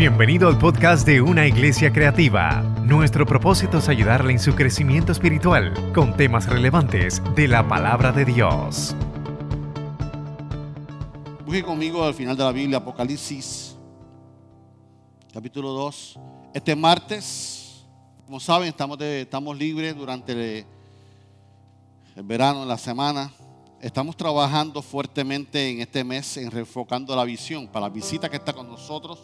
Bienvenido al podcast de Una Iglesia Creativa. Nuestro propósito es ayudarle en su crecimiento espiritual con temas relevantes de la palabra de Dios. Busque conmigo al final de la Biblia, Apocalipsis, capítulo 2. Este martes, como saben, estamos, estamos libres durante el, el verano, la semana. Estamos trabajando fuertemente en este mes en reenfocando la visión para la visita que está con nosotros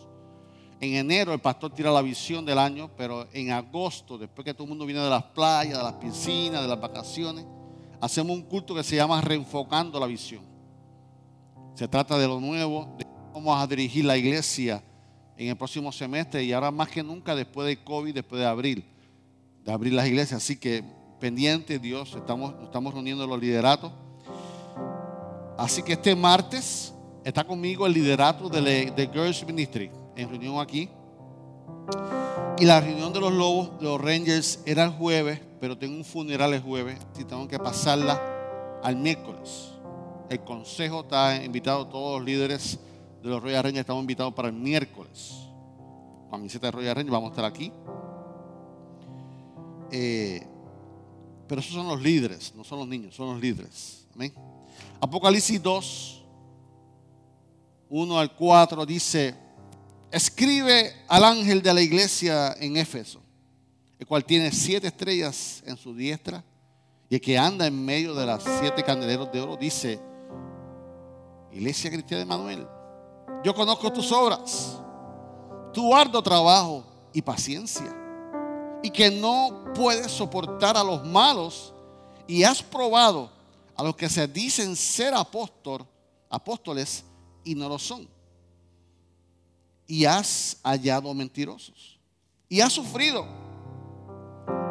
en enero el pastor tira la visión del año, pero en agosto, después que todo el mundo viene de las playas, de las piscinas, de las vacaciones, hacemos un culto que se llama Reenfocando la Visión. Se trata de lo nuevo, de cómo vamos a dirigir la iglesia en el próximo semestre y ahora más que nunca después de COVID, después de abril, de abrir las iglesias. Así que pendiente Dios, estamos, estamos reuniendo los lideratos. Así que este martes está conmigo el liderato de, de Girls Ministry en reunión aquí. Y la reunión de los lobos, de los Rangers, era el jueves, pero tengo un funeral el jueves y tengo que pasarla al miércoles. El consejo está invitado, todos los líderes de los Royal Rangers estamos invitados para el miércoles. Camiseta de Royal Rangers, vamos a estar aquí. Eh, pero esos son los líderes, no son los niños, son los líderes. Amén. Apocalipsis 2, 1 al 4 dice escribe al ángel de la iglesia en Éfeso, el cual tiene siete estrellas en su diestra y el que anda en medio de las siete candeleros de oro, dice, Iglesia Cristiana de Manuel, yo conozco tus obras, tu arduo trabajo y paciencia, y que no puedes soportar a los malos, y has probado a los que se dicen ser apóstol, apóstoles y no lo son y has hallado mentirosos. Y has sufrido.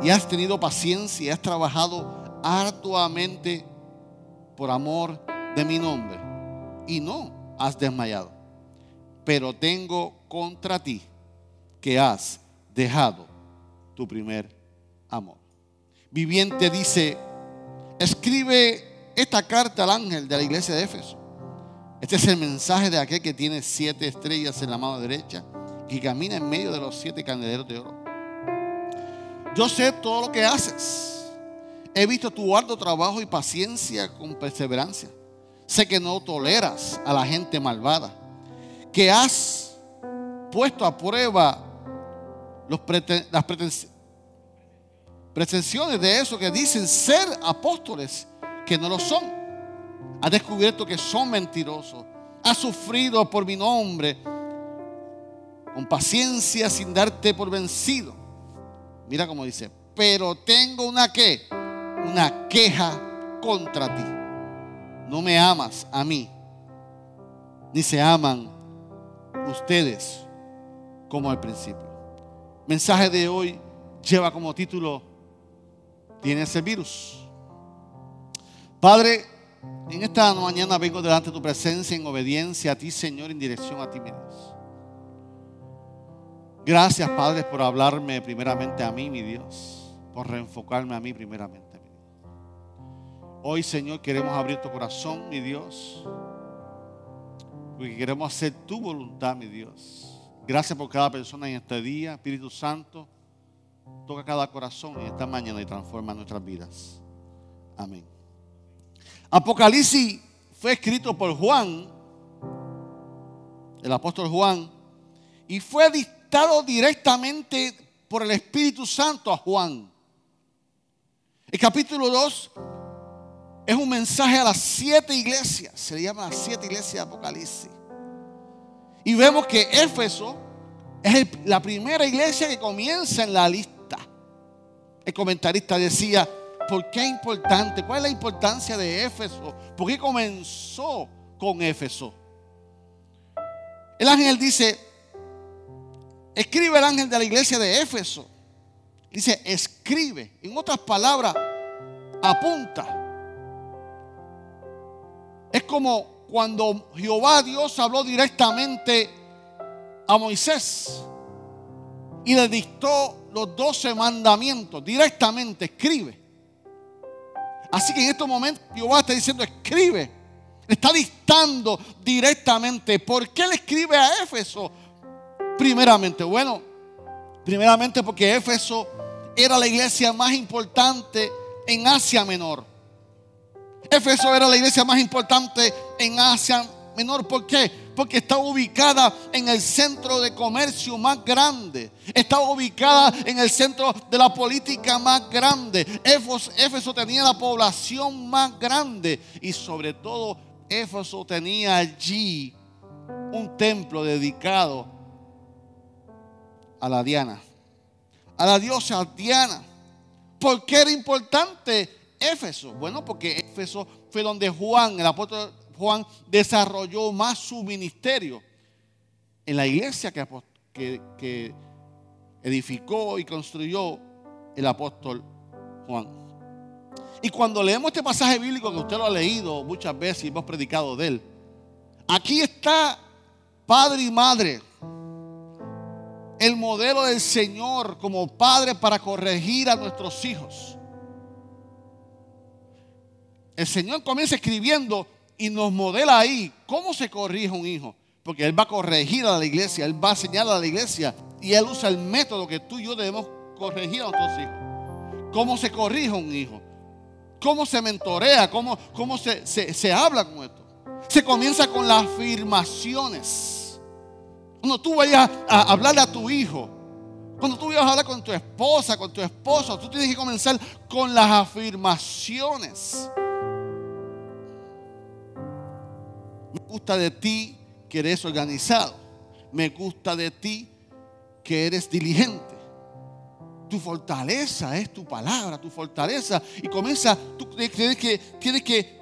Y has tenido paciencia y has trabajado arduamente por amor de mi nombre. Y no has desmayado. Pero tengo contra ti que has dejado tu primer amor. Viviente dice, escribe esta carta al ángel de la iglesia de Éfeso este es el mensaje de aquel que tiene siete estrellas en la mano derecha y camina en medio de los siete candeleros de oro. Yo sé todo lo que haces. He visto tu arduo trabajo y paciencia con perseverancia. Sé que no toleras a la gente malvada. Que has puesto a prueba las pretensiones de esos que dicen ser apóstoles, que no lo son ha descubierto que son mentirosos, ha sufrido por mi nombre con paciencia sin darte por vencido. Mira cómo dice, pero tengo una que, una queja contra ti. No me amas a mí, ni se aman ustedes como al principio. Mensaje de hoy lleva como título, tienes el virus. Padre, en esta mañana vengo delante de tu presencia en obediencia a ti, Señor, en dirección a ti, mi Dios. Gracias, Padre, por hablarme primeramente a mí, mi Dios, por reenfocarme a mí primeramente, mi Dios. Hoy, Señor, queremos abrir tu corazón, mi Dios, porque queremos hacer tu voluntad, mi Dios. Gracias por cada persona en este día, Espíritu Santo. Toca cada corazón en esta mañana y transforma nuestras vidas. Amén. Apocalipsis fue escrito por Juan, el apóstol Juan, y fue dictado directamente por el Espíritu Santo a Juan. El capítulo 2 es un mensaje a las siete iglesias, se le llama las siete iglesias de Apocalipsis. Y vemos que Éfeso es la primera iglesia que comienza en la lista. El comentarista decía, ¿Por qué es importante? ¿Cuál es la importancia de Éfeso? ¿Por qué comenzó con Éfeso? El ángel dice, escribe el ángel de la iglesia de Éfeso. Dice, escribe. En otras palabras, apunta. Es como cuando Jehová Dios habló directamente a Moisés y le dictó los doce mandamientos. Directamente escribe. Así que en estos momentos Jehová está diciendo, escribe. está dictando directamente. ¿Por qué le escribe a Éfeso? Primeramente, bueno, primeramente porque Éfeso era la iglesia más importante en Asia Menor. Éfeso era la iglesia más importante en Asia Menor. ¿Por qué? Porque estaba ubicada en el centro de comercio más grande. Estaba ubicada en el centro de la política más grande. Éfeso, Éfeso tenía la población más grande. Y sobre todo, Éfeso tenía allí un templo dedicado a la Diana. A la diosa Diana. ¿Por qué era importante Éfeso? Bueno, porque Éfeso fue donde Juan, el apóstol Juan, desarrolló más su ministerio en la iglesia que, edificó y construyó el apóstol Juan. Y cuando leemos este pasaje bíblico que usted lo ha leído muchas veces y hemos predicado de él, aquí está padre y madre, el modelo del Señor como padre para corregir a nuestros hijos. El Señor comienza escribiendo y nos modela ahí cómo se corrige un hijo. Porque Él va a corregir a la iglesia, Él va a señalar a la iglesia y Él usa el método que tú y yo debemos corregir a nuestros hijos. ¿Cómo se corrige un hijo? ¿Cómo se mentorea? ¿Cómo, cómo se, se habla con esto? Se comienza con las afirmaciones. Cuando tú vayas a hablarle a tu hijo, cuando tú vayas a hablar con tu esposa, con tu esposo, tú tienes que comenzar con las afirmaciones. Me gusta de ti que eres organizado. Me gusta de ti que eres diligente. Tu fortaleza es tu palabra, tu fortaleza. Y comienza, tú tienes que, tienes que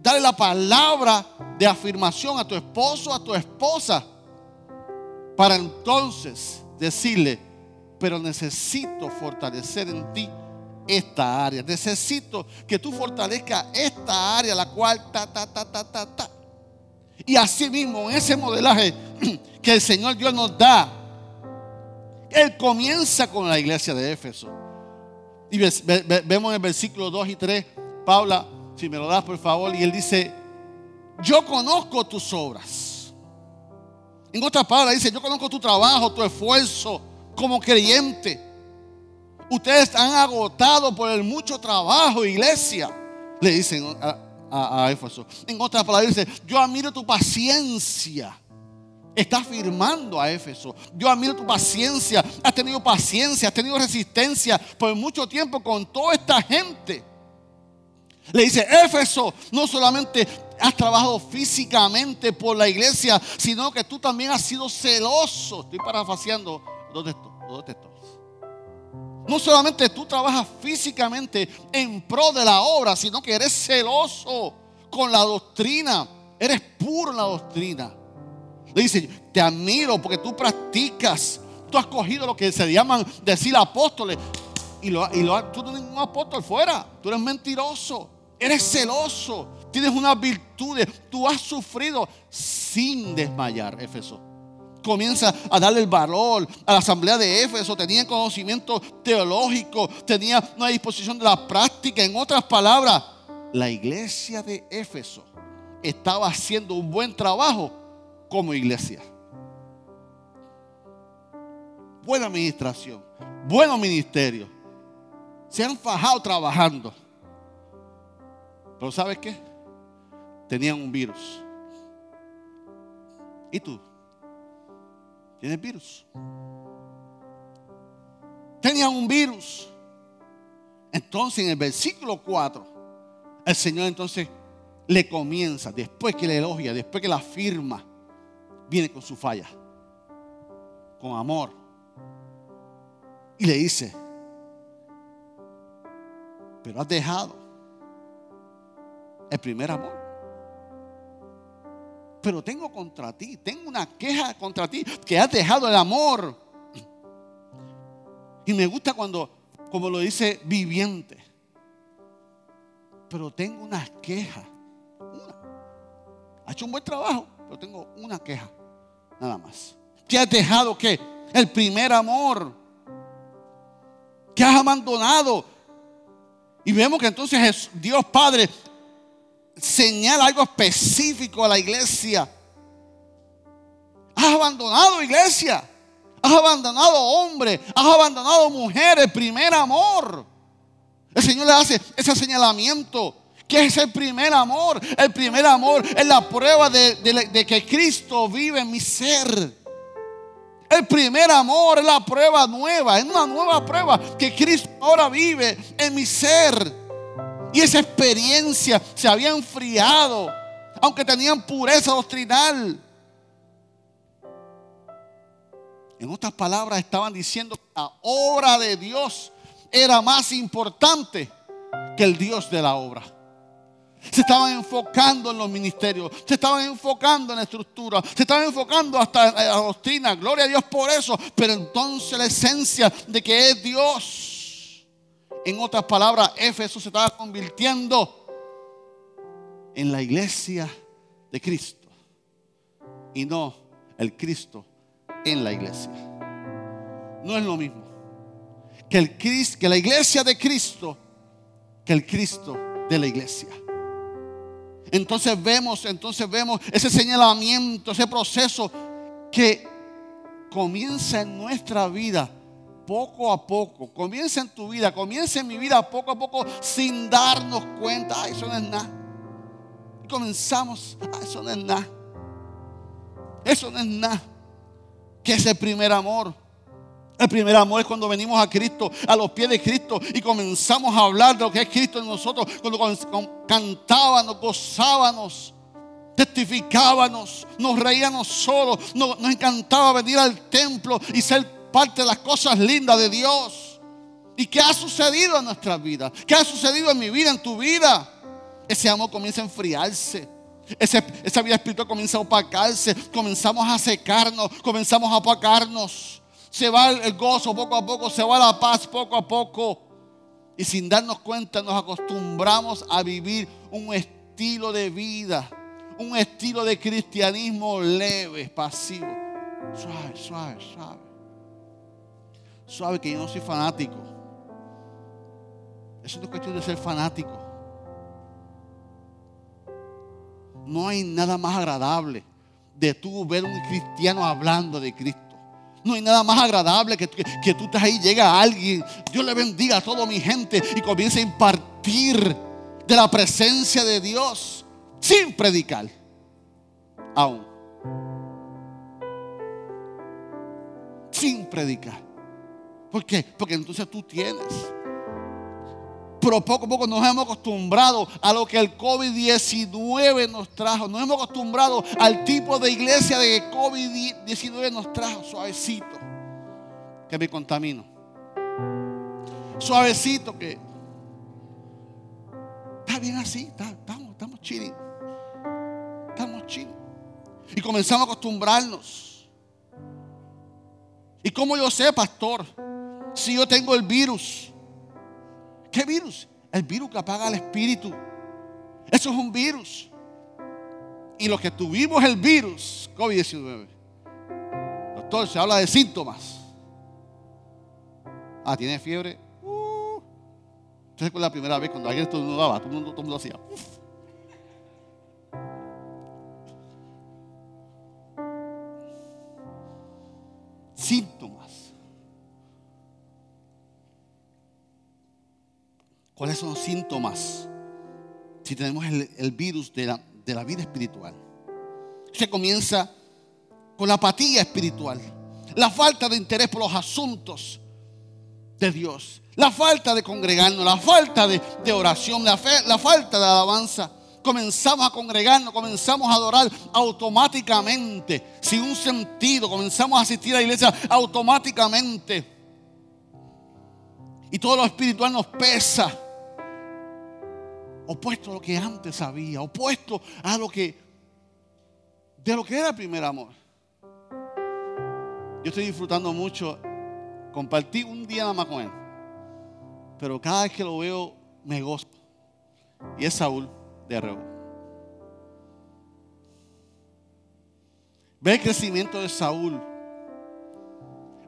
darle la palabra de afirmación a tu esposo, a tu esposa. Para entonces decirle, pero necesito fortalecer en ti esta área. Necesito que tú fortalezcas esta área, la cual ta, ta, ta, ta, ta, ta. Y así mismo, en ese modelaje que el Señor Dios nos da, Él comienza con la iglesia de Éfeso. Y vemos en el versículo 2 y 3, Paula, si me lo das por favor, y Él dice, yo conozco tus obras. En otras palabras, dice, yo conozco tu trabajo, tu esfuerzo como creyente. Ustedes están agotados por el mucho trabajo, iglesia. Le dicen a, Éfeso. En otras palabras, dice, yo admiro tu paciencia. Está afirmando a Éfeso. Yo admiro tu paciencia. Has tenido paciencia, has tenido resistencia por mucho tiempo con toda esta gente. Le dice, Éfeso, no solamente has trabajado físicamente por la iglesia, sino que tú también has sido celoso. Estoy parafaseando dos dos textos. No solamente tú trabajas físicamente en pro de la obra, sino que eres celoso con la doctrina. Eres puro en la doctrina. Le dice, te admiro porque tú practicas. Tú has cogido lo que se llaman decir apóstoles. Y, lo, y lo, tú no eres un apóstol fuera. Tú eres mentiroso. Eres celoso. Tienes unas virtudes. Tú has sufrido sin desmayar, Efeso comienza a darle el valor a la asamblea de Éfeso. Tenía conocimiento teológico, tenía una disposición de la práctica. En otras palabras, la iglesia de Éfeso estaba haciendo un buen trabajo como iglesia. Buena administración, buenos ministerio. Se han fajado trabajando. Pero ¿sabes qué? Tenían un virus. ¿Y tú? Tiene virus. Tenían un virus. Entonces en el versículo 4, el Señor entonces le comienza, después que le elogia, después que la firma, viene con su falla, con amor. Y le dice, pero has dejado el primer amor pero tengo contra ti, tengo una queja contra ti, que has dejado el amor. Y me gusta cuando, como lo dice viviente, pero tengo una queja. Una. Ha hecho un buen trabajo, pero tengo una queja, nada más. Que has dejado qué? El primer amor. Que has abandonado. Y vemos que entonces Dios Padre señala algo específico a la iglesia. Has abandonado iglesia. has abandonado hombres, has abandonado mujeres, primer amor. El Señor le hace ese señalamiento. que es el primer amor? El primer amor es la prueba de, de que Cristo vive en mi ser. El primer amor es la prueba nueva, es una nueva prueba que Cristo ahora vive en mi ser. Y esa experiencia se había enfriado, aunque tenían pureza doctrinal. En otras palabras, estaban diciendo que la obra de Dios era más importante que el Dios de la obra. Se estaban enfocando en los ministerios, se estaban enfocando en la estructura, se estaban enfocando hasta en la doctrina. Gloria a Dios por eso. Pero entonces la esencia de que es Dios. En otras palabras, Éfeso se estaba convirtiendo en la iglesia de Cristo. Y no el Cristo en la iglesia. No es lo mismo que, el, que la iglesia de Cristo que el Cristo de la iglesia. Entonces vemos, entonces vemos ese señalamiento, ese proceso que comienza en nuestra vida poco a poco. Comienza en tu vida, comienza en mi vida poco a poco sin darnos cuenta. Ay, eso no es nada. Comenzamos, ay, eso no es nada. Eso no es nada. Que es el primer amor. El primer amor es cuando venimos a Cristo, a los pies de Cristo y comenzamos a hablar de lo que es Cristo en nosotros. Cuando cantábamos, gozábamos, testificábamos, nos reíamos solos, nos, nos encantaba venir al templo y ser parte de las cosas lindas de Dios. ¿Y qué ha sucedido en nuestras vidas? ¿Qué ha sucedido en mi vida, en tu vida? Ese amor comienza a enfriarse. esa vida espiritual comienza a opacarse. Comenzamos a secarnos. Comenzamos a opacarnos se va el gozo poco a poco, se va la paz poco a poco. Y sin darnos cuenta nos acostumbramos a vivir un estilo de vida, un estilo de cristianismo leve, pasivo. Suave, suave, suave. Suave que yo no soy fanático. Eso no es cuestión de ser fanático. No hay nada más agradable de tú ver un cristiano hablando de Cristo. No hay nada más agradable que, que, tú estás ahí, llega alguien, Dios le bendiga a toda mi gente y comienza a impartir de la presencia de Dios sin predicar. Aún. Sin predicar. ¿Por qué? Porque entonces tú tienes pero poco a poco nos hemos acostumbrado a lo que el COVID-19 nos trajo. Nos hemos acostumbrado al tipo de iglesia de COVID-19 nos trajo. Suavecito, que me contamino. Suavecito, que está bien así, estamos, estamos chilling. Estamos chilling. Y comenzamos a acostumbrarnos. ¿Y como yo sé, pastor? Si yo tengo el virus ¿Qué virus? El virus que apaga el espíritu. Eso es un virus. Y lo que tuvimos el virus, COVID-19. Doctor, se habla de síntomas. Ah, tiene fiebre. Uh. Entonces, con la primera vez cuando alguien estornudaba, todo el mundo, todo el mundo hacía. Síntomas. ¿Cuáles son los síntomas? Si tenemos el, virus de la, de la vida espiritual. Se comienza con la apatía espiritual, la falta de interés por los asuntos de Dios, la falta de congregarnos, la falta de, oración, la, la falta de alabanza. Comenzamos a congregarnos, comenzamos a adorar automáticamente, sin un sentido, comenzamos a asistir a la iglesia automáticamente. Y todo lo espiritual nos pesa opuesto a lo que antes había, opuesto a lo que de lo que era el primer amor. Yo estoy disfrutando mucho. Compartí un día nada más con él. Pero cada vez que lo veo me gozo. Y es Saúl de Arreo. Ver el crecimiento de Saúl.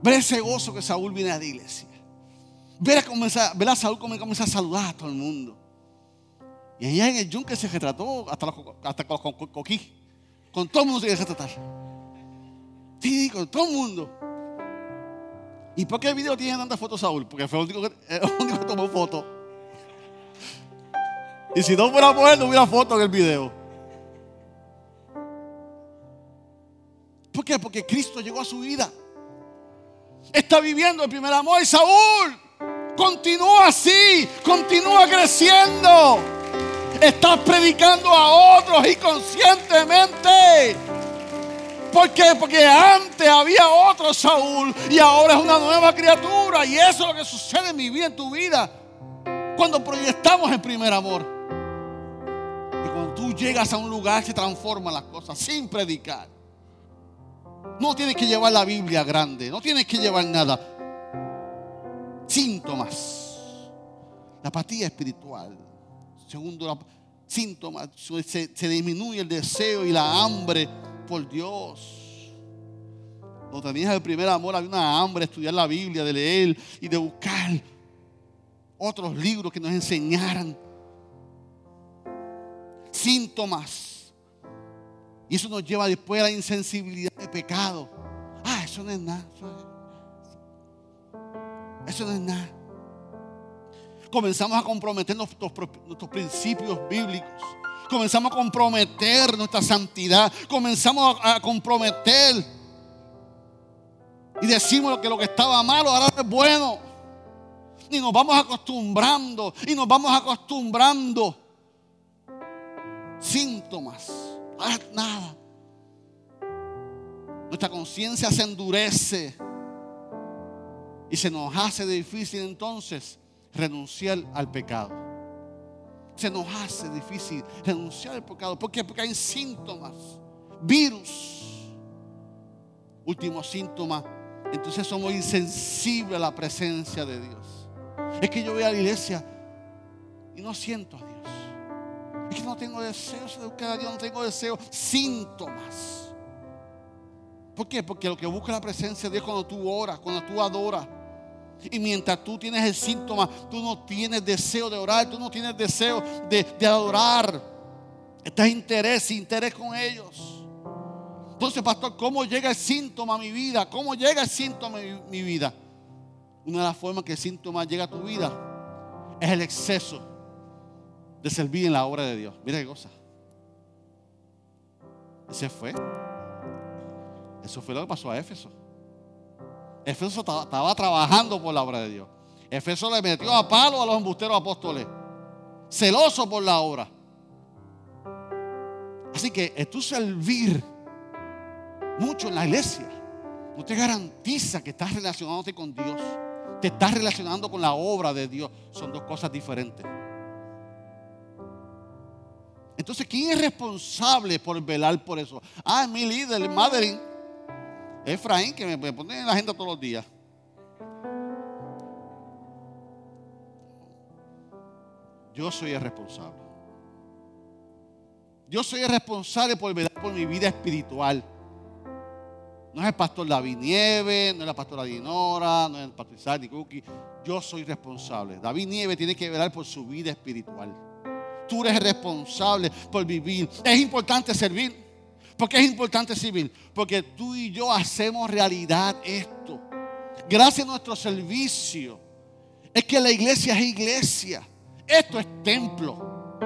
Ver ese gozo que Saúl viene a la iglesia. Ver a, comenzar, ver a Saúl como comienza a saludar a todo el mundo. Y allá en el yunque se retrató hasta, hasta con los coquí. Con todo el mundo se a retratar. Sí, con todo el mundo. ¿Y por qué el video tiene tantas fotos, Saúl? Porque fue el único que, el único que tomó foto. Y si no fuera mujer, no hubiera foto en el video. ¿Por qué? Porque Cristo llegó a su vida. Está viviendo el primer amor. Y Saúl continúa así, continúa creciendo. Estás predicando a otros inconscientemente. ¿Por qué? Porque antes había otro Saúl y ahora es una nueva criatura. Y eso es lo que sucede en mi vida, en tu vida. Cuando proyectamos el primer amor. Y cuando tú llegas a un lugar se transforman las cosas sin predicar. No tienes que llevar la Biblia grande, no tienes que llevar nada. Síntomas. La apatía espiritual. Segundo, la, síntomas. Se, se disminuye el deseo y la hambre por Dios. Cuando tenías el primer amor, había una hambre de estudiar la Biblia, de leer y de buscar otros libros que nos enseñaran síntomas. Y eso nos lleva después a la insensibilidad de pecado. Ah, eso no es nada. Eso no es nada. Comenzamos a comprometer nuestros, nuestros principios bíblicos comenzamos a comprometer nuestra santidad, comenzamos a, comprometer y decimos que lo que estaba malo ahora es bueno. Y nos vamos acostumbrando y nos vamos acostumbrando. Síntomas, nada. Nuestra conciencia se endurece y se nos hace difícil entonces renunciar al pecado se nos hace difícil renunciar al pecado. ¿Por qué? Porque hay síntomas, virus. Último síntoma, entonces somos insensibles a la presencia de Dios. Es que yo voy a la iglesia y no siento a Dios. Es que no tengo deseos de buscar a Dios, no tengo deseos, síntomas. ¿Por qué? Porque lo que busca la presencia de Dios cuando tú oras, cuando tú adoras, y mientras tú tienes el síntoma, tú no tienes deseo de orar, tú no tienes deseo de, adorar. Estás interés, interés con ellos. Entonces, pastor, ¿cómo llega el síntoma a mi vida? ¿Cómo llega el síntoma a mi, mi vida? Una de las formas que el síntoma llega a tu vida es el exceso de servir en la obra de Dios. Mira qué cosa. Ese fue. Eso fue lo que pasó a Éfeso. Efeso estaba trabajando por la obra de Dios. Efeso le metió a palo a los embusteros apóstoles. Celoso por la obra. Así que es tu servir mucho en la iglesia no te garantiza que estás relacionándote con Dios. Te estás relacionando con la obra de Dios. Son dos cosas diferentes. Entonces, ¿quién es responsable por velar por eso? Ah, mi líder, el Madeline. Efraín, que me pone en la agenda todos los días. Yo soy el responsable. Yo soy el responsable por velar por mi vida espiritual. No es el pastor David Nieve, no es la pastora Dinora, no es el pastor Isaac Cookie. Yo soy responsable. David Nieve tiene que velar por su vida espiritual. Tú eres responsable por vivir. Es importante servir. ¿Por qué es importante civil? Porque tú y yo hacemos realidad esto. Gracias a nuestro servicio. Es que la iglesia es iglesia. Esto es templo.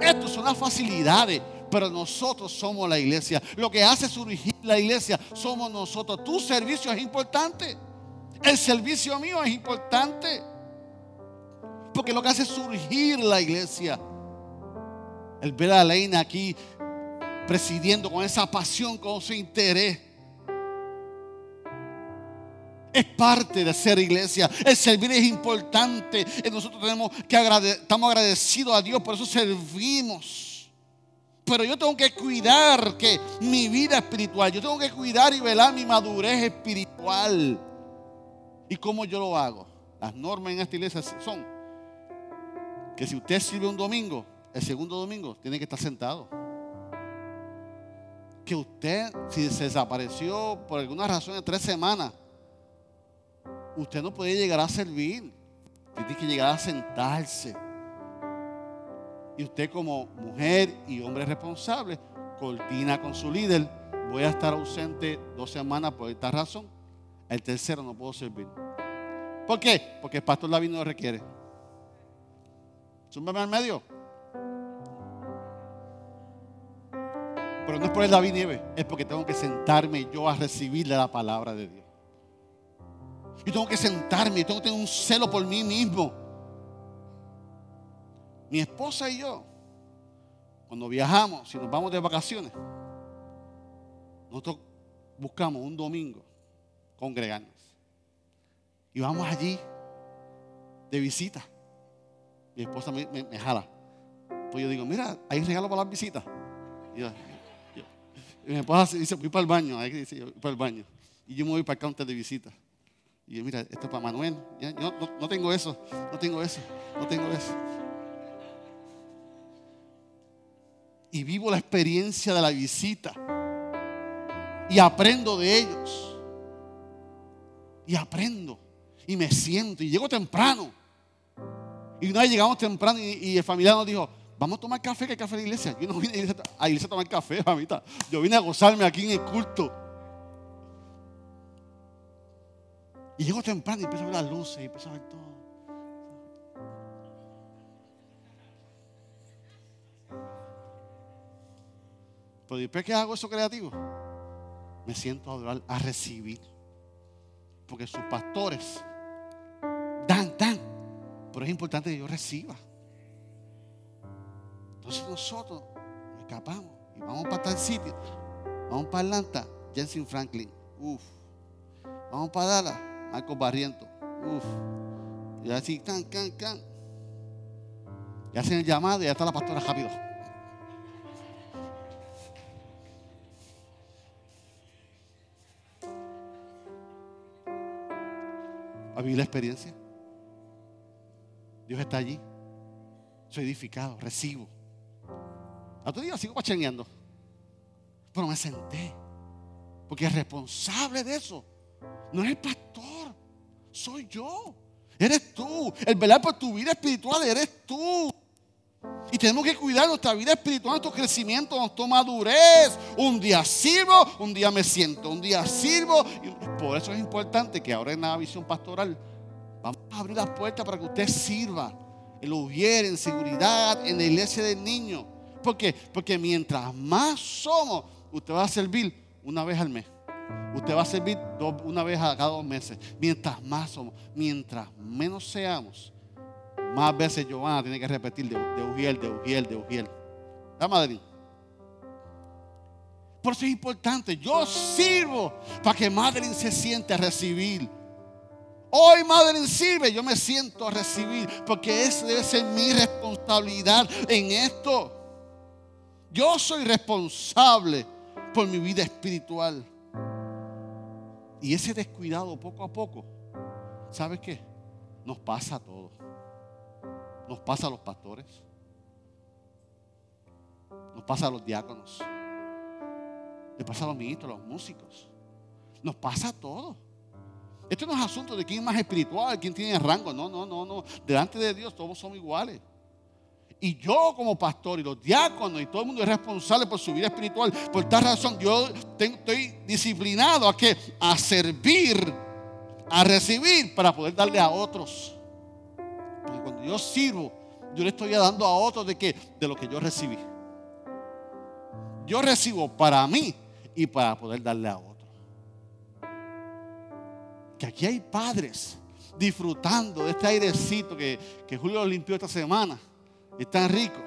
Esto son las facilidades. Pero nosotros somos la iglesia. Lo que hace surgir la iglesia somos nosotros. Tu servicio es importante. El servicio mío es importante. Porque lo que hace surgir la iglesia. El ver a Leina aquí presidiendo con esa pasión, con ese interés. Es parte de ser iglesia. El servir es importante. Nosotros tenemos que estamos agradecidos a Dios, por eso servimos. Pero yo tengo que cuidar que mi vida espiritual, yo tengo que cuidar y velar mi madurez espiritual. ¿Y cómo yo lo hago? Las normas en esta iglesia son que si usted sirve un domingo, el segundo domingo tiene que estar sentado que usted, si se desapareció por alguna razón de tres semanas, usted no puede llegar a servir. Tiene que llegar a sentarse. Y usted como mujer y hombre responsable, coordina con su líder. Voy a estar ausente dos semanas por esta razón. El tercero no puedo servir. ¿Por qué? Porque el pastor David no lo requiere. Súmbame al medio. Pero no es por el David Nieve, es porque tengo que sentarme yo a recibirle la palabra de Dios. Yo tengo que sentarme, tengo que tener un celo por mí mismo. Mi esposa y yo, cuando viajamos, si nos vamos de vacaciones, nosotros buscamos un domingo congregarnos. Y vamos allí de visita. Mi esposa me, jala. Pues yo digo, mira, hay regalo para las visitas. Y, mi esposa dice, voy para el baño. Ahí dice, voy para el baño. Y yo me voy para el counter de visita. Y yo, mira, esto es para Manuel. Yo no, no tengo eso, no tengo eso, no tengo eso. Y vivo la experiencia de la visita. Y aprendo de ellos. Y aprendo. Y me siento. Y llego temprano. Y una vez llegamos temprano y, el familiar nos dijo, vamos a tomar café, que hay café de la iglesia. Yo no vine a la iglesia a tomar café, mamita. Yo vine a gozarme aquí en el culto. Y llego temprano y empiezo a ver las luces y empiezo a ver todo. Pero después que hago eso creativo, me siento a adorar, a recibir. Porque sus pastores dan, dan. Pero es importante que yo reciba. Entonces nosotros nos escapamos y vamos para tal sitio. Vamos para Atlanta, Jensen Franklin. Uf. Vamos para Dallas, Marcos Barriento. Uf. Y así, can, can, can. Y hacen el llamado y ya está la pastora rápido. a vivir la experiencia. Dios está allí. Soy edificado, recibo. Otro día sigo pacheneando. Pero me senté. Porque el responsable de eso no es el pastor, soy yo. Eres tú. El velar por tu vida espiritual eres tú. Y tenemos que cuidar nuestra vida espiritual, nuestro crecimiento, nuestra madurez. Un día sirvo, un día me siento, un día sirvo. por eso es importante que ahora en la visión pastoral vamos a abrir las puertas para que usted sirva en lo hubiera, en seguridad, en la iglesia del niño. ¿Por qué? Porque mientras más somos, usted va a servir una vez al mes. Usted va a servir una vez a cada dos meses. Mientras más somos, mientras menos seamos, más veces Giovanna tiene que repetir de, de Ujiel, de Ujiel, de Ujiel. ¿La madre? Por eso es importante. Yo sirvo para que Madeline se siente a recibir. Hoy Madeline sirve, yo me siento a recibir, porque esa debe ser mi responsabilidad en esto. Yo soy responsable por mi vida espiritual. Y ese descuidado poco a poco, ¿sabes qué? Nos pasa a todos. Nos pasa a los pastores. Nos pasa a los diáconos. Le pasa a los ministros, a los músicos. Nos pasa a todos. Esto no es asunto de quién es más espiritual, quién tiene rango. No, no, no, no. Delante de Dios todos somos iguales. Y yo como pastor y los diáconos y todo el mundo es responsable por su vida espiritual. Por tal razón yo estoy disciplinado a que a servir, a recibir para poder darle a otros cuando yo sirvo, yo le estoy dando a otros de que de lo que yo recibí. Yo recibo para mí y para poder darle a otros. Que aquí hay padres disfrutando de este airecito que, que Julio limpió esta semana. Es tan rico.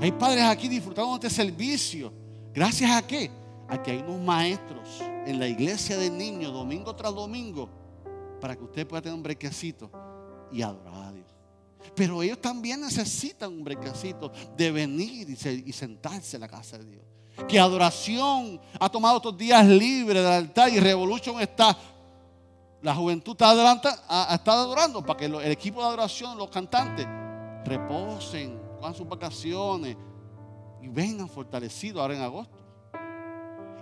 Hay padres aquí disfrutando de este servicio. ¿Gracias a qué? A que hay unos maestros en la iglesia de niños, domingo tras domingo, para que usted pueda tener un brequecito y adorar a Dios. Pero ellos también necesitan un brequecito de venir y, sentarse en la casa de Dios. Que adoración ha tomado estos días libres del altar y Revolution está, la juventud está, adelante, está adorando para que el equipo de adoración, los cantantes, reposen, hagan sus vacaciones y vengan fortalecidos ahora en agosto.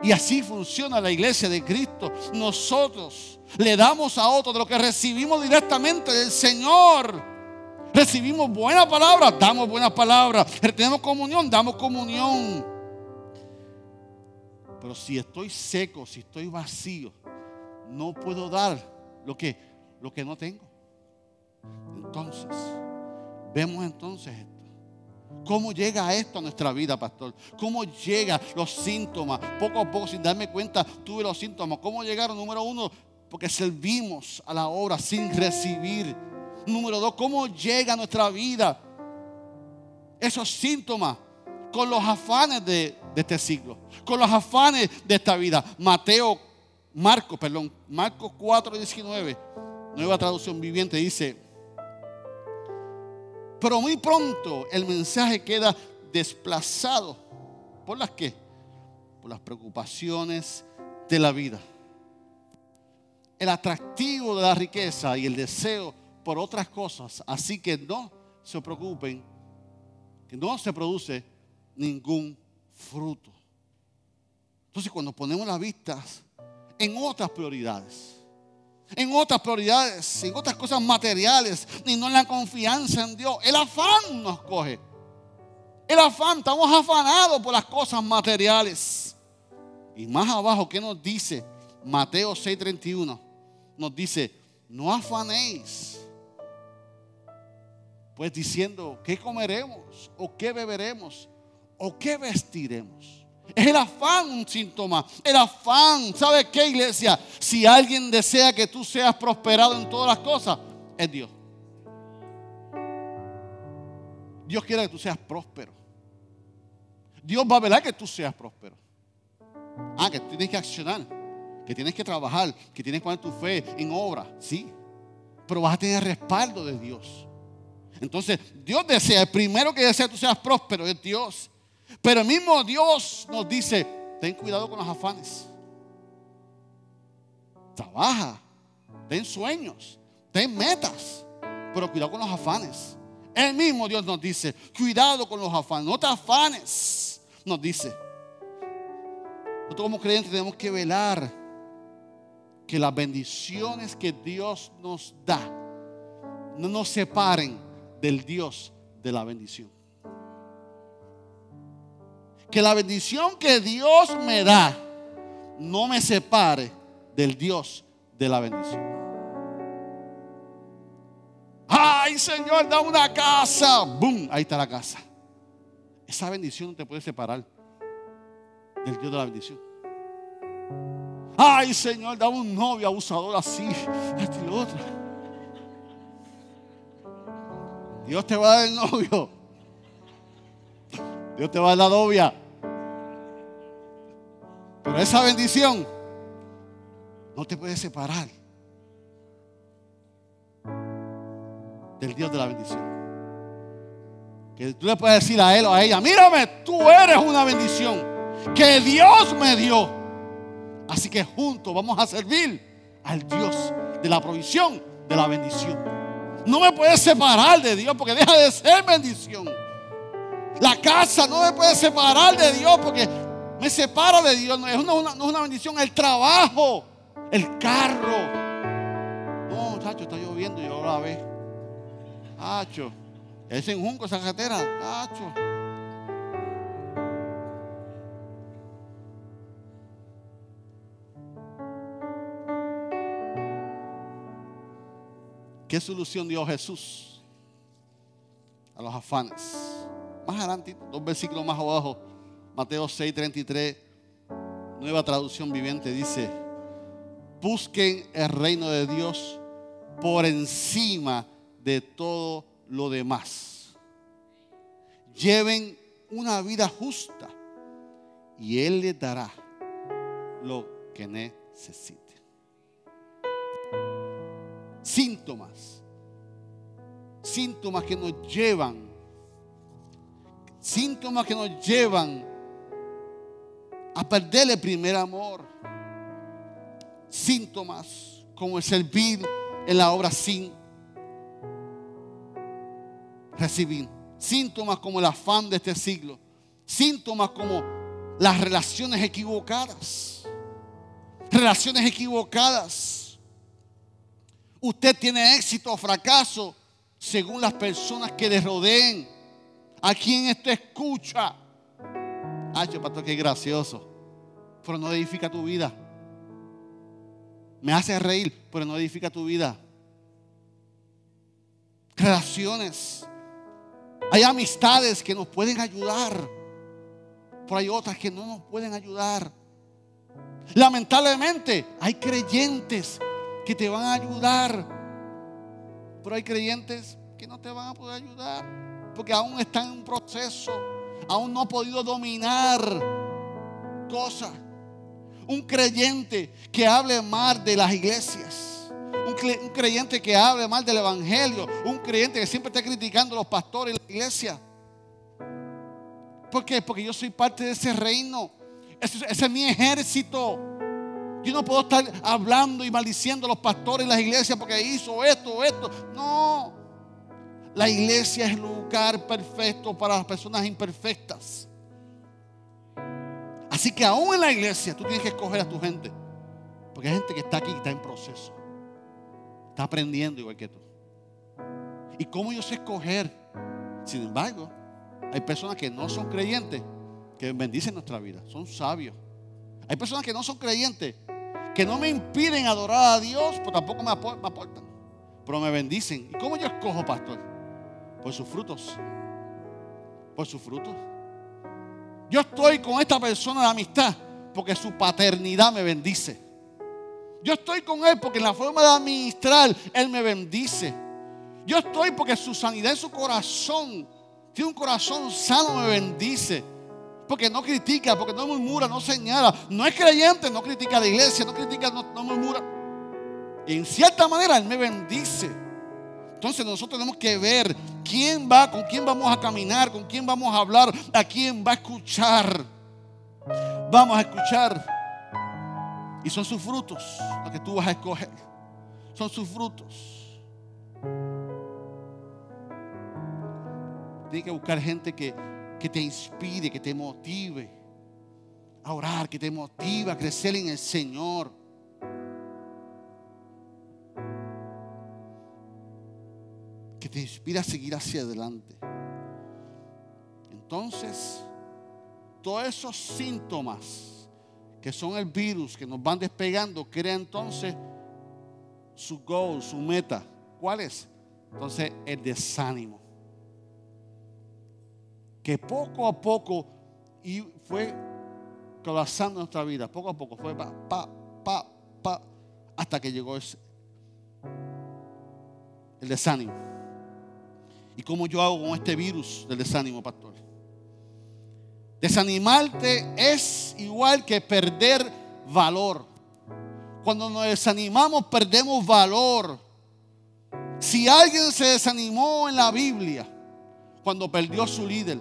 Y así funciona la iglesia de Cristo. Nosotros le damos a otros de lo que recibimos directamente del Señor. Recibimos buena palabra, damos buena palabra. Tenemos comunión, damos comunión. Pero si estoy seco, si estoy vacío, no puedo dar lo que, lo que no tengo. Entonces, vemos entonces esto. ¿Cómo llega esto a nuestra vida, pastor? ¿Cómo llegan los síntomas? Poco a poco, sin darme cuenta, tuve los síntomas. ¿Cómo llegaron? Número uno, porque servimos a la obra sin recibir. Número dos, ¿cómo llega a nuestra vida esos síntomas? Con los afanes de, de este siglo, con los afanes de esta vida. Mateo, Marcos, perdón, Marcos 4, 19, nueva traducción viviente, dice, pero muy pronto el mensaje queda desplazado. ¿Por las qué? Por las preocupaciones de la vida. El atractivo de la riqueza y el deseo por otras cosas. Así que no se preocupen, que no se produce ningún fruto. Entonces cuando ponemos las vistas en otras prioridades, en otras prioridades, en otras cosas materiales, ni no en la confianza en Dios. El afán nos coge. El afán, estamos afanados por las cosas materiales. Y más abajo, ¿qué nos dice? Mateo 6:31 nos dice, no afanéis. Pues diciendo, ¿qué comeremos? ¿O qué beberemos? ¿O qué vestiremos? Es el afán un síntoma. El afán. ¿Sabe qué, iglesia? Si alguien desea que tú seas prosperado en todas las cosas, es Dios. Dios quiere que tú seas próspero. Dios va a velar que tú seas próspero. Ah, que tienes que accionar, que tienes que trabajar, que tienes que poner tu fe en obra. Sí. Pero vas a tener respaldo de Dios. Entonces, Dios desea, el primero que desea que tú seas próspero es Dios. Pero el mismo Dios nos dice, ten cuidado con los afanes. Trabaja, ten sueños, ten metas, pero cuidado con los afanes. El mismo Dios nos dice, cuidado con los afanes, no te afanes, nos dice. Nosotros como creyentes tenemos que velar que las bendiciones que Dios nos da no nos separen del Dios de la bendición que la bendición que Dios me da no me separe del Dios de la bendición. Ay, Señor, da una casa. ¡Bum! Ahí está la casa. Esa bendición no te puede separar del Dios de la bendición. Ay, Señor, da un novio abusador así, este y otro. Dios te va a dar el novio. Dios te va a dar la novia. Pero esa bendición no te puede separar del Dios de la bendición. Que tú le puedes decir a él o a ella, mírame, tú eres una bendición que Dios me dio. Así que juntos vamos a servir al Dios de la provisión, de la bendición. No me puedes separar de Dios porque deja de ser bendición. La casa no me puede separar de Dios porque me separa de Dios. No es una, bendición. El trabajo, el carro. No, chacho, está lloviendo y ahora la ve. Chacho, es en Junco esa carretera. Chacho. ¿Qué solución dio Jesús a los afanes? Más adelante, dos versículos más abajo, Mateo 6, 33, nueva traducción viviente, dice, busquen el reino de Dios por encima de todo lo demás. Lleven una vida justa y Él les dará lo que necesiten. Síntomas, síntomas que nos llevan Síntomas que nos llevan a perder el primer amor. Síntomas como el servir en la obra sin recibir. Síntomas como el afán de este siglo. Síntomas como las relaciones equivocadas. Relaciones equivocadas. Usted tiene éxito o fracaso según las personas que le rodeen a quien esto escucha. Ay, pastor, qué gracioso. Pero no edifica tu vida. me hace reír, pero no edifica tu vida. Relaciones. Hay amistades que nos pueden ayudar, pero hay otras que no nos pueden ayudar. Lamentablemente hay creyentes que te van a ayudar, pero hay creyentes que no te van a poder ayudar porque aún están en un proceso, aún no ha podido dominar cosas. Un creyente que hable mal de las iglesias. Un creyente que hable mal del evangelio. Un creyente que siempre está criticando a los pastores y la iglesia. ¿Por qué? Porque yo soy parte de ese reino. Ese, es mi ejército. Yo no puedo estar hablando y maldiciendo a los pastores y las iglesias porque hizo esto, esto. No. La iglesia es el lugar perfecto para las personas imperfectas. Así que aún en la iglesia tú tienes que escoger a tu gente. Porque hay gente que está aquí y está en proceso. Está aprendiendo igual que tú. ¿Y cómo yo sé escoger? Sin embargo, hay personas que no son creyentes que bendicen nuestra vida. Son sabios. Hay personas que no son creyentes que no me impiden adorar a Dios, pero tampoco me aportan. Pero me bendicen. ¿Y cómo yo escojo, pastor? Por sus frutos. Por sus frutos. Yo estoy con esta persona de amistad porque su paternidad me bendice. Yo estoy con él porque en la forma de administrar él me bendice. Yo estoy porque su sanidad en su corazón, tiene un corazón sano, me bendice. Porque no critica, porque no murmura, no señala. No es creyente, no critica a la iglesia, no critica, no, no murmura. En cierta manera él me bendice. Entonces nosotros tenemos que ver quién va, con quién vamos a caminar, con quién vamos a hablar, a quién va a escuchar. Vamos a escuchar. Y son sus frutos los que tú vas a escoger. Son sus frutos. Tienes que buscar gente que, que te inspire, que te motive a orar, que te motive a crecer en el Señor. Que a seguir hacia adelante. Entonces, todos esos síntomas que son el virus que nos van despegando, crea entonces su goal, su meta. ¿Cuál es? Entonces, el desánimo. Que poco a poco y fue colapsando nuestra vida, poco a poco fue pa, pa, pa, pa, hasta que llegó ese, el desánimo. ¿Y cómo yo hago con este virus del desánimo, pastor? Desanimarte es igual que perder valor. Cuando nos desanimamos perdemos valor. Si alguien se desanimó en la Biblia cuando perdió su líder,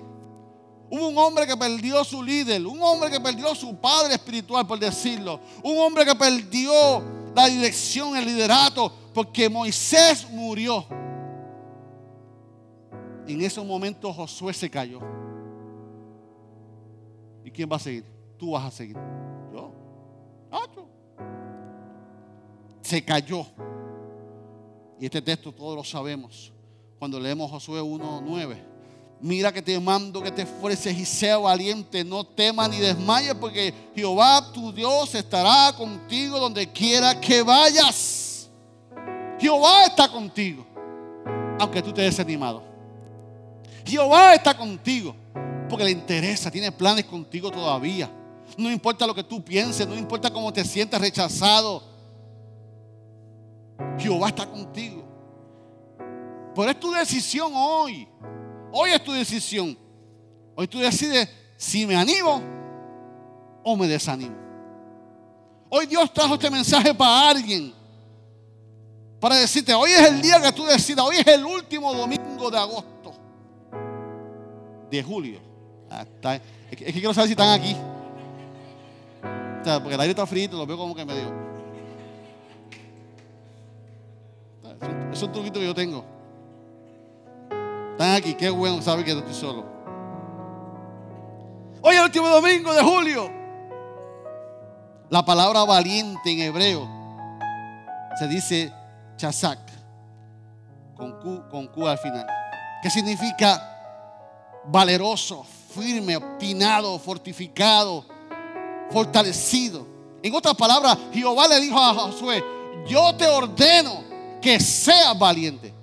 hubo un hombre que perdió su líder, un hombre que perdió su padre espiritual, por decirlo, un hombre que perdió la dirección, el liderato, porque Moisés murió. En ese momento Josué se cayó. ¿Y quién va a seguir? Tú vas a seguir. Yo. Se cayó. Y este texto todos lo sabemos. Cuando leemos Josué 1.9. Mira que te mando que te esfuerces y sea valiente. No temas ni desmayes porque Jehová tu Dios estará contigo donde quiera que vayas. Jehová está contigo. Aunque tú te desanimado. Jehová está contigo. Porque le interesa, tiene planes contigo todavía. No importa lo que tú pienses, no importa cómo te sientas rechazado. Jehová está contigo. Pero es tu decisión hoy. Hoy es tu decisión. Hoy tú decides si me animo o me desanimo. Hoy Dios trajo este mensaje para alguien. Para decirte, hoy es el día que tú decidas. Hoy es el último domingo de agosto de julio. Ah, es, que, quiero saber si están aquí. porque el aire está frito, lo veo como que medio. Es un truquito que yo tengo. Están aquí, qué bueno saber que estoy solo. Hoy es el último domingo de julio. La palabra valiente en hebreo se dice chazak, con Q, con Q al final. ¿Qué significa valeroso, firme, obstinado, fortificado, fortalecido. En otras palabras, Jehová le dijo a Josué, yo te ordeno que seas valiente.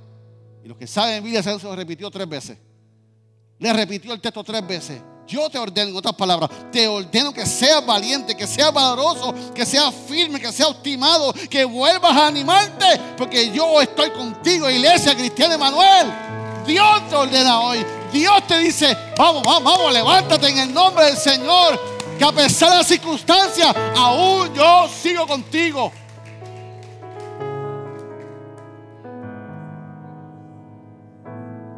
Y los que saben Biblia, se lo repitió tres veces. Le repitió el texto tres veces. Yo te ordeno, en otras palabras, te ordeno que seas valiente, que seas valoroso, que seas firme, que seas estimado, que vuelvas a animarte, porque yo estoy contigo, iglesia cristiana Emanuel. Dios te ordena hoy. Dios te dice, vamos, vamos, vamos, levántate en el nombre del Señor, que a pesar de las circunstancias, aún yo sigo contigo.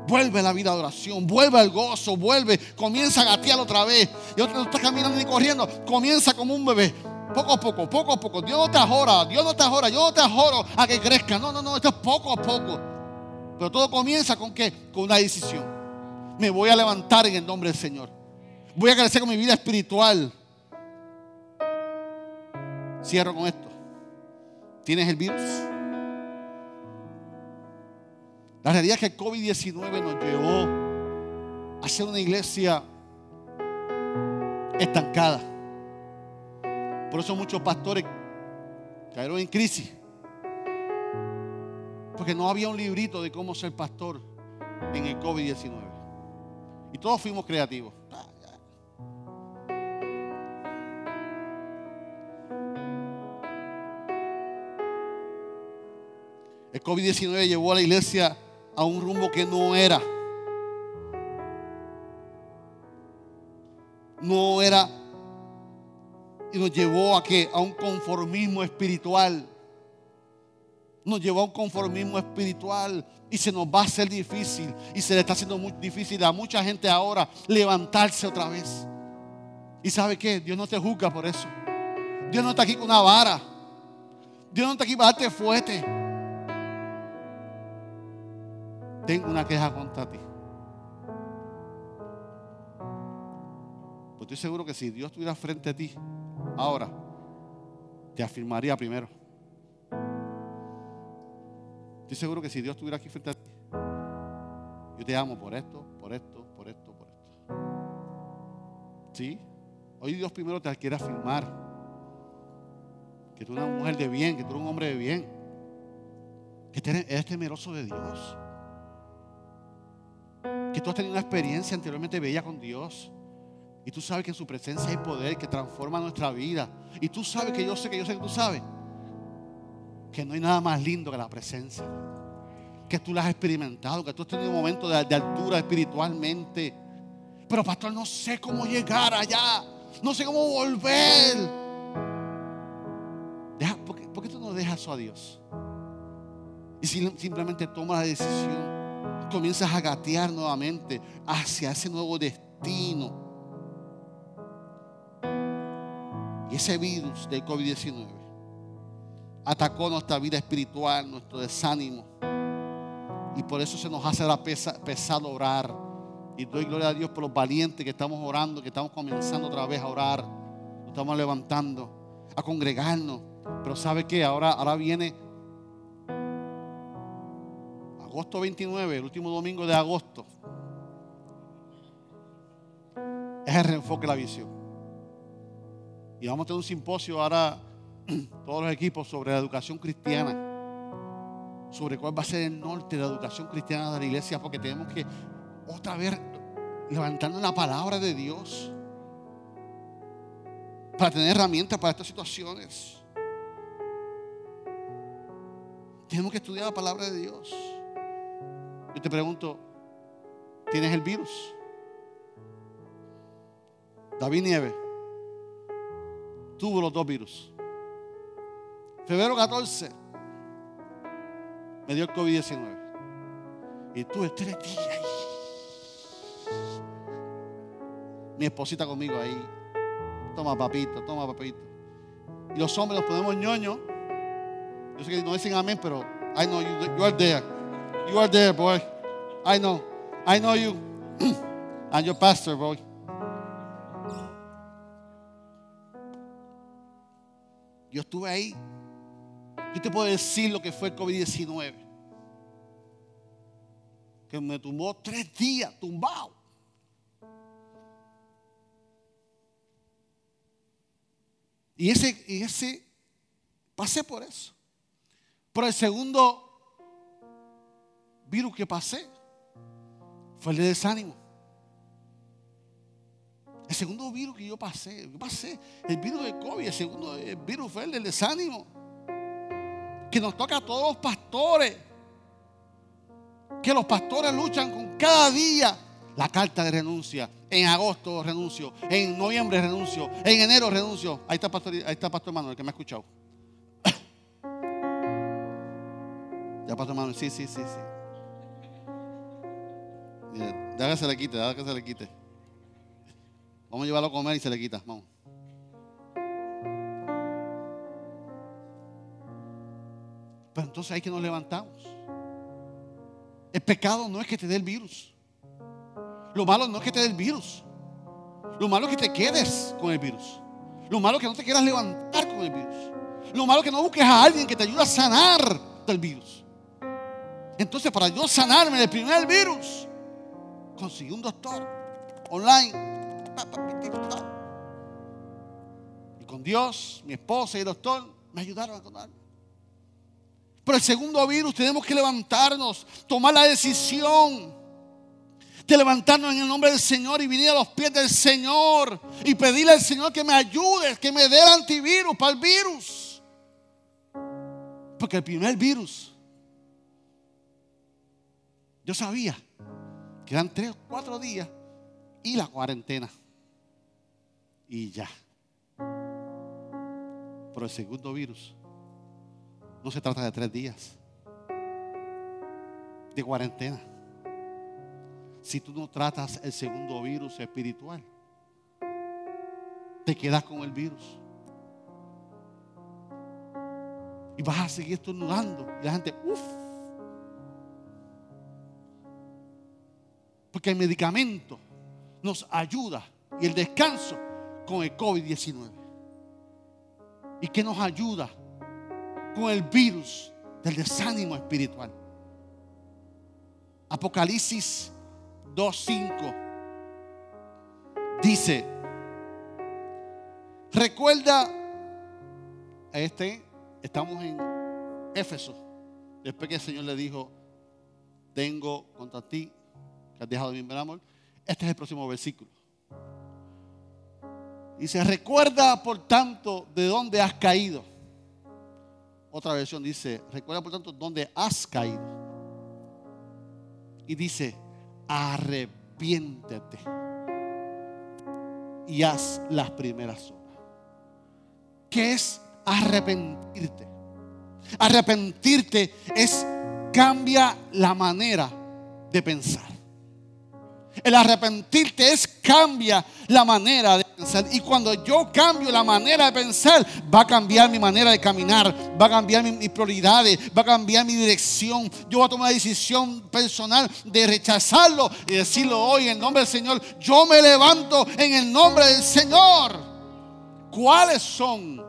Vuelve la vida de oración, vuelve al gozo, vuelve, comienza a gatear otra vez. Y otro no está caminando ni corriendo, comienza como un bebé. Poco a poco, poco a poco. Dios no te ajora, Dios no te ajora, yo no te ajoro a que crezca. No, no, no, esto es poco a poco. Pero todo comienza con qué? Con una decisión. Me voy a levantar en el nombre del Señor. Voy a crecer con mi vida espiritual. Cierro con esto. ¿Tienes el virus? La realidad es que el COVID-19 nos llevó a ser una iglesia estancada. Por eso muchos pastores cayeron en crisis. Porque no había un librito de cómo ser pastor en el COVID-19. Y todos fuimos creativos. El COVID-19 llevó a la iglesia a un rumbo que no era. No era. Y nos llevó a que a un conformismo espiritual. Nos llevó a un conformismo espiritual y se nos va a hacer difícil y se le está haciendo muy difícil a mucha gente ahora levantarse otra vez. ¿Y sabe qué? Dios no te juzga por eso. Dios no está aquí con una vara. Dios no está aquí para darte fuerte tengo una queja contra ti. Pues estoy seguro que si Dios estuviera frente a ti, ahora, te afirmaría primero. Estoy seguro que si Dios estuviera aquí frente a ti, yo te amo por esto, por esto, por esto, por esto. ¿Sí? Hoy Dios primero te quiere afirmar que tú eres una mujer de bien, que tú eres un hombre de bien, que eres temeroso de Dios que tú has tenido una experiencia anteriormente bella con Dios. Y tú sabes que en su presencia hay poder que transforma nuestra vida. Y tú sabes que yo sé que yo sé que tú sabes que no hay nada más lindo que la presencia. Que tú la has experimentado, que tú has tenido un momento de, altura espiritualmente. Pero pastor, no sé cómo llegar allá. No sé cómo volver. Deja, ¿por, qué, tú no dejas eso a Dios? Y simplemente toma la decisión comienzas a gatear nuevamente hacia ese nuevo destino. Y ese virus del COVID-19 atacó nuestra vida espiritual, nuestro desánimo. Y por eso se nos hace la pesado orar. Y doy gloria a Dios por los valientes que estamos orando, que estamos comenzando otra vez a orar. Nos estamos levantando, a congregarnos. Pero ¿sabe qué? Ahora, ahora viene agosto 29, el último domingo de agosto, es el reenfoque de la visión. Y vamos a tener un simposio ahora, todos los equipos, sobre la educación cristiana, sobre cuál va a ser el norte de la educación cristiana de la iglesia, porque tenemos que otra vez levantando la palabra de Dios para tener herramientas para estas situaciones. Tenemos que estudiar la palabra de Dios. Yo te pregunto, ¿tienes el virus? David Nieve tuvo los dos virus. Febrero 14 me dio el COVID-19. Y tuve tres días Mi esposita conmigo ahí. Toma papito, toma papito. Y los hombres los ponemos ñoño. Yo sé que no dicen amén, pero I know you, you are there. You are there, boy. I know. I know you. I'm your pastor, boy. Yo estuve ahí. Yo te puedo decir lo que fue el COVID-19. Que me tumbó tres días tumbado. Y ese, y ese, pasé por eso. Pero el segundo virus que pasé fue el de desánimo. El segundo virus que yo pasé, pasé el virus de COVID, el segundo virus fue el del desánimo. Que nos toca a todos los pastores. Que los pastores luchan con cada día la carta de renuncia. En agosto renuncio, en noviembre renuncio, en enero renuncio. Ahí está Pastor, ahí está Pastor Manuel que me ha escuchado. ya Pastor Manuel, sí, sí, sí, sí. Déjame que se le quite, déjame que se le quite. Vamos a llevarlo a comer y se le quita. Vamos. Pero entonces hay que nos levantamos. El pecado no es que te dé el virus. Lo malo no es que te dé el virus. Lo malo es que te quedes con el virus. Lo malo es que no te quieras levantar con el virus. Lo malo es que no busques a alguien que te ayude a sanar del virus. Entonces, para yo sanarme del primer virus, conseguí un doctor online. Y con Dios, mi esposa y el doctor me ayudaron a contarme. Pero el segundo virus tenemos que levantarnos, tomar la decisión de levantarnos en el nombre del Señor y venir a los pies del Señor y pedirle al Señor que me ayude, que me dé el antivirus para el virus. Porque el primer virus, yo sabía que eran tres o cuatro días y la cuarentena. Y ya. Pero el segundo virus no se trata de tres días de cuarentena si tú no tratas el segundo virus espiritual. Te quedas con el virus. Y vas a seguir estornudando. Y la gente, uff. Porque el medicamento nos ayuda y el descanso con el COVID-19. ¿Y qué nos ayuda? Con el virus del desánimo espiritual. Apocalipsis 2.5 dice, recuerda, este, estamos en Éfeso, después que el Señor le dijo, tengo contra ti, que has dejado de mi amor, este es el próximo versículo. Dice, recuerda por tanto de dónde has caído. Otra versión dice, recuerda por tanto dónde has caído. Y dice, arrepiéntete y haz las primeras obras. ¿Qué es arrepentirte? Arrepentirte es cambia la manera de pensar. El arrepentirte es cambia la manera de pensar. Y cuando yo cambio la manera de pensar, va a cambiar mi manera de caminar, va a cambiar mis, prioridades, va a cambiar mi dirección. Yo voy a tomar la decisión personal de rechazarlo y decirlo hoy en nombre del Señor. Yo me levanto en el nombre del Señor. ¿Cuáles son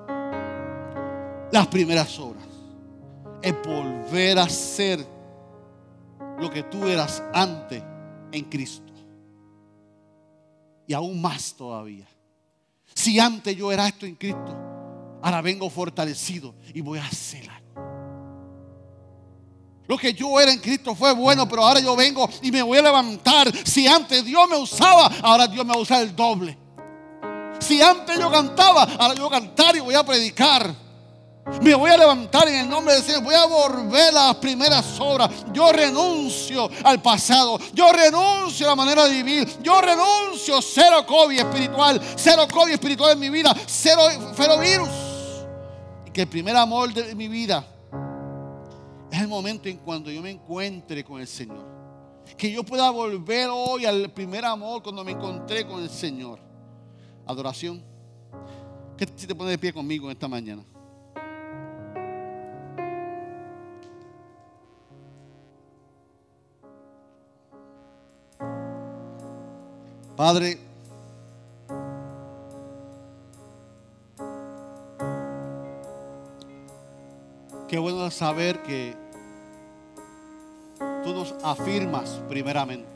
las primeras obras? Es volver a ser lo que tú eras antes en Cristo y aún más todavía. Si antes yo era esto en Cristo, ahora vengo fortalecido y voy a hacer algo. Lo que yo era en Cristo fue bueno, pero ahora yo vengo y me voy a levantar. Si antes Dios me usaba, ahora Dios me va a usar el doble. Si antes yo cantaba, ahora yo voy a cantar y voy a predicar. Me voy a levantar en el nombre del Señor. Voy a volver las primeras obras. Yo renuncio al pasado. Yo renuncio a la manera de vivir. Yo renuncio cero COVID espiritual. Cero COVID espiritual en mi vida. Cero, cero virus. Y que el primer amor de mi vida es el momento en cuando yo me encuentre con el Señor. Que yo pueda volver hoy al primer amor cuando me encontré con el Señor. Adoración. ¿Qué si te pones de pie conmigo en esta mañana? Padre, qué bueno saber que tú nos afirmas primeramente.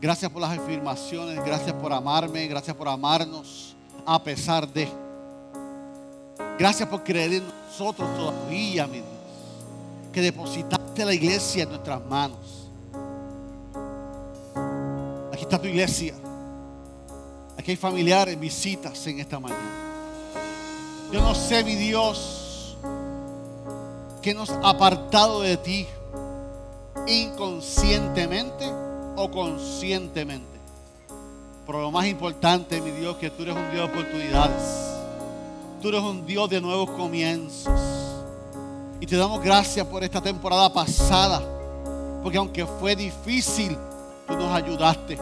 Gracias por las afirmaciones, gracias por amarme, gracias por amarnos a pesar de. Gracias por creer en nosotros todavía, mi Dios. Que depositaste la iglesia en nuestras manos. Aquí está tu iglesia. Aquí hay familiares, visitas en esta mañana. Yo no sé, mi Dios, que nos ha apartado de ti inconscientemente o conscientemente. Pero lo más importante, mi Dios, que tú eres un Dios de oportunidades. Tú eres un Dios de nuevos comienzos. Y te damos gracias por esta temporada pasada. Porque aunque fue difícil, tú nos ayudaste.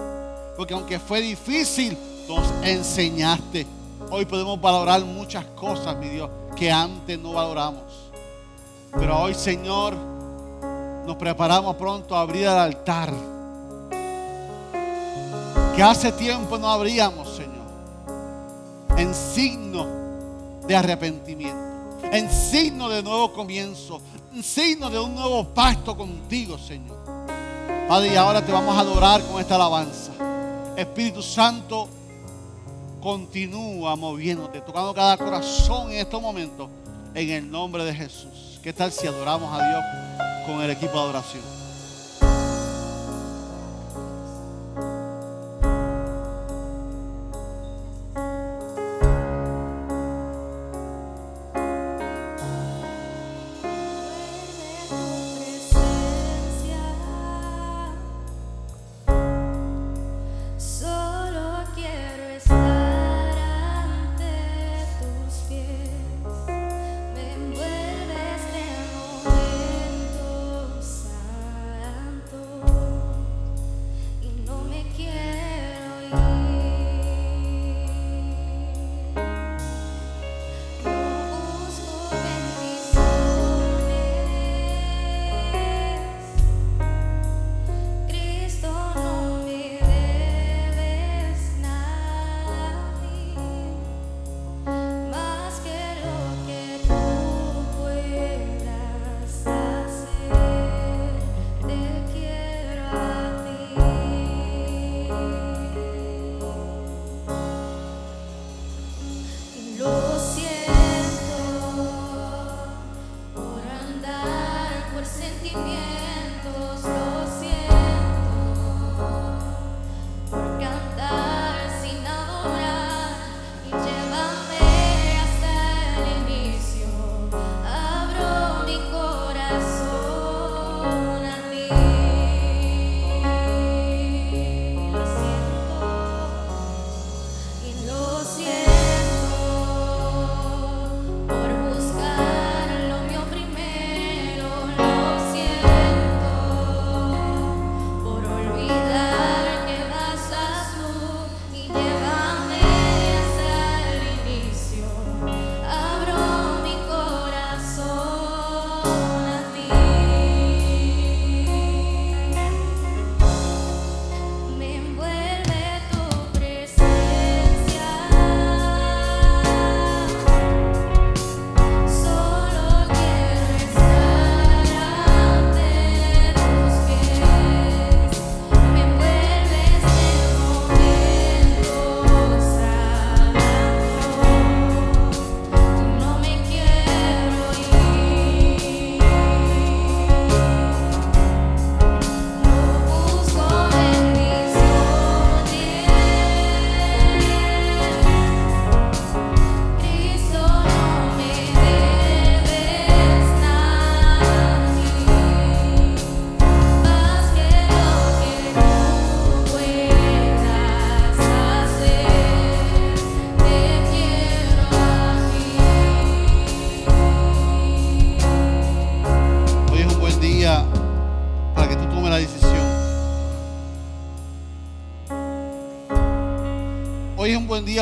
Porque aunque fue difícil, nos enseñaste. Hoy podemos valorar muchas cosas, mi Dios, que antes no valoramos. Pero hoy, Señor, nos preparamos pronto a abrir el altar. Que hace tiempo no abríamos, Señor. En signo de arrepentimiento. En signo de nuevo comienzo. En signo de un nuevo pacto contigo, Señor. Padre, y ahora te vamos a adorar con esta alabanza. Espíritu Santo, continúa moviéndote, tocando cada corazón en estos momentos, en el nombre de Jesús. ¿Qué tal si adoramos a Dios con el equipo de adoración?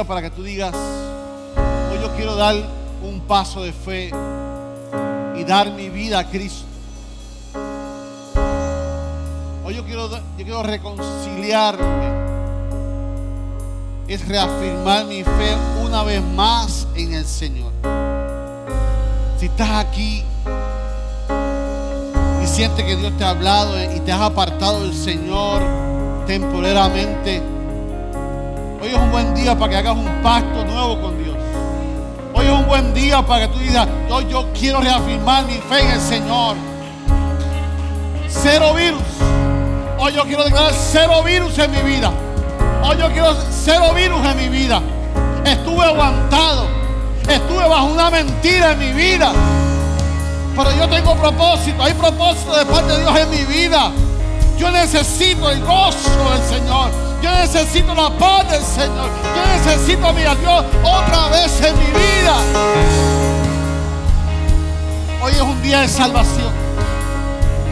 Para que tú digas, hoy yo quiero dar un paso de fe y dar mi vida a Cristo. Hoy yo quiero, yo quiero reconciliarme. Es reafirmar mi fe una vez más en el Señor. Si estás aquí y sientes que Dios te ha hablado y te has apartado del Señor temporalmente, Hoy es un buen día para que hagas un pacto nuevo con Dios. Hoy es un buen día para que tú digas, hoy yo quiero reafirmar mi fe en el Señor. Cero virus. Hoy yo quiero declarar cero virus en mi vida. Hoy yo quiero cero virus en mi vida. Estuve aguantado. Estuve bajo una mentira en mi vida. Pero yo tengo propósito. Hay propósito de parte de Dios en mi vida. Yo necesito el gozo del Señor. Yo necesito la paz del Señor. Yo necesito mi Dios otra vez en mi vida. Hoy es un día de salvación.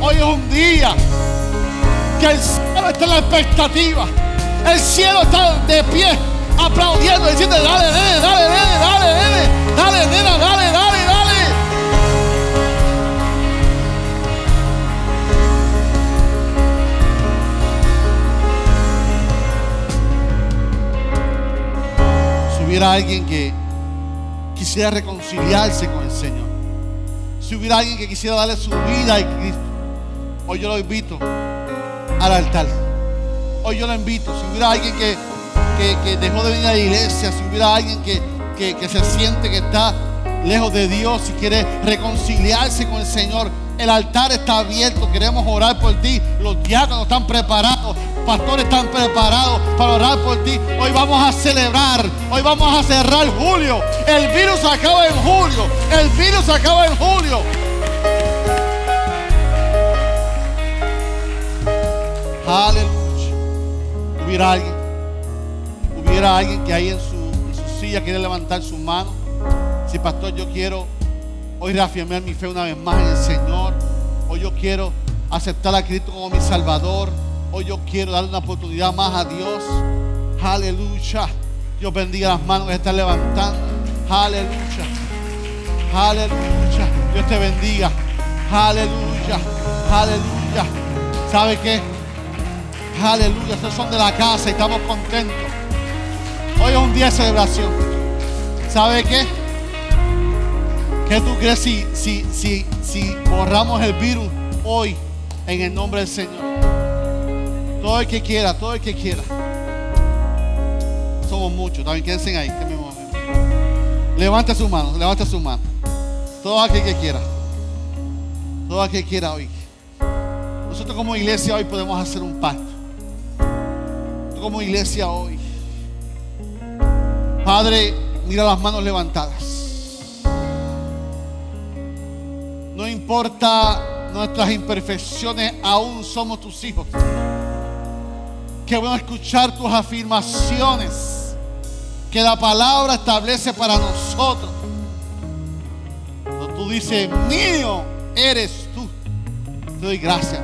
Hoy es un día que el cielo está en la expectativa. El cielo está de pie, aplaudiendo, diciendo, dale, dale, dale, dale, dale, dale, dale, dale, dale, dale, hubiera alguien que quisiera reconciliarse con el Señor, si hubiera alguien que quisiera darle su vida a Cristo, hoy yo lo invito al altar. Hoy yo lo invito. Si hubiera alguien que, que, dejó de venir a la iglesia, si hubiera alguien que, que se siente que está lejos de Dios y quiere reconciliarse con el Señor, el altar está abierto. Queremos orar por ti. Los diáconos están preparados. Pastores están preparados para orar por ti. Hoy vamos a celebrar. Hoy vamos a cerrar julio. El virus acaba en julio. El virus acaba en julio. Aleluya. Hubiera alguien, hubiera alguien que ahí en su, silla quiere levantar su mano. Si pastor, yo quiero hoy reafirmar mi fe una vez más en el Señor. Hoy yo quiero aceptar a Cristo como mi Salvador. Hoy yo quiero darle una oportunidad más a Dios. Aleluya. Dios bendiga las manos que están levantando. Aleluya. Aleluya. Dios te bendiga. Aleluya. Aleluya. ¿Sabe qué? Aleluya, estos son de la casa y estamos contentos. Hoy es un día de celebración. ¿Sabe qué? ¿Qué tú crees si, si, si, si borramos el virus hoy en el nombre del Señor? Todo el que quiera, todo el que quiera. Somos muchos, también quédense ahí. Levante su mano, levante su mano. Todo aquel que quiera. Todo aquel que quiera hoy. Nosotros como iglesia hoy podemos hacer un pacto como iglesia hoy. Padre, mira las manos levantadas. Importa nuestras imperfecciones, aún somos tus hijos. Que bueno escuchar tus afirmaciones que la palabra establece para nosotros. Cuando tú dices, mío eres tú. Te doy gracias.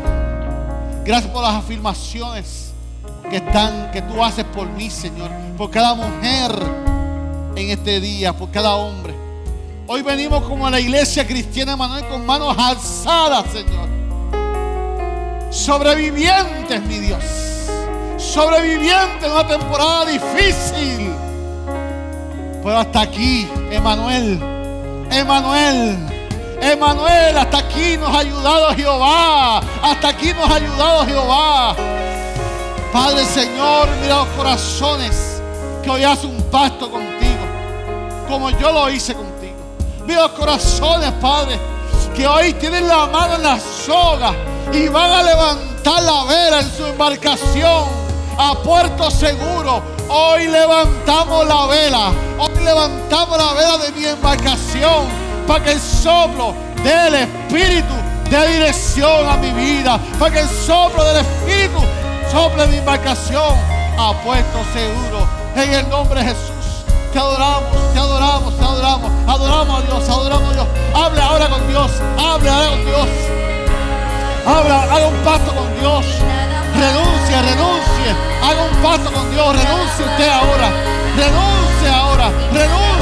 Gracias por las afirmaciones que están, que tú haces por mí, Señor, por cada mujer en este día, por cada hombre. Hoy venimos como a la iglesia cristiana Manuel con manos alzadas, Señor. Sobrevivientes, mi Dios. Sobrevivientes en una temporada difícil. Pero hasta aquí, Emanuel. Emanuel. Emanuel, hasta aquí nos ha ayudado Jehová. Hasta aquí nos ha ayudado Jehová. Padre Señor, mira los corazones que hoy hacen un pacto contigo, como yo lo hice contigo. Los corazones, Padre, que hoy tienen la mano en la soga y van a levantar la vela en su embarcación a puerto seguro. Hoy levantamos la vela, hoy levantamos la vela de mi embarcación para que el soplo del Espíritu dé dirección a mi vida, para que el soplo del Espíritu sobre mi embarcación a puesto seguro. En el nombre de Jesús. Te adoramos, te adoramos, te adoramos. Adoramos a Dios, adoramos a Dios. Hable ahora con Dios. Hable ahora con Dios. Habla, haga un pacto con Dios. Renuncie, renuncie. Haga un pacto con Dios. Renuncie usted ahora. Renuncie ahora. Renuncie.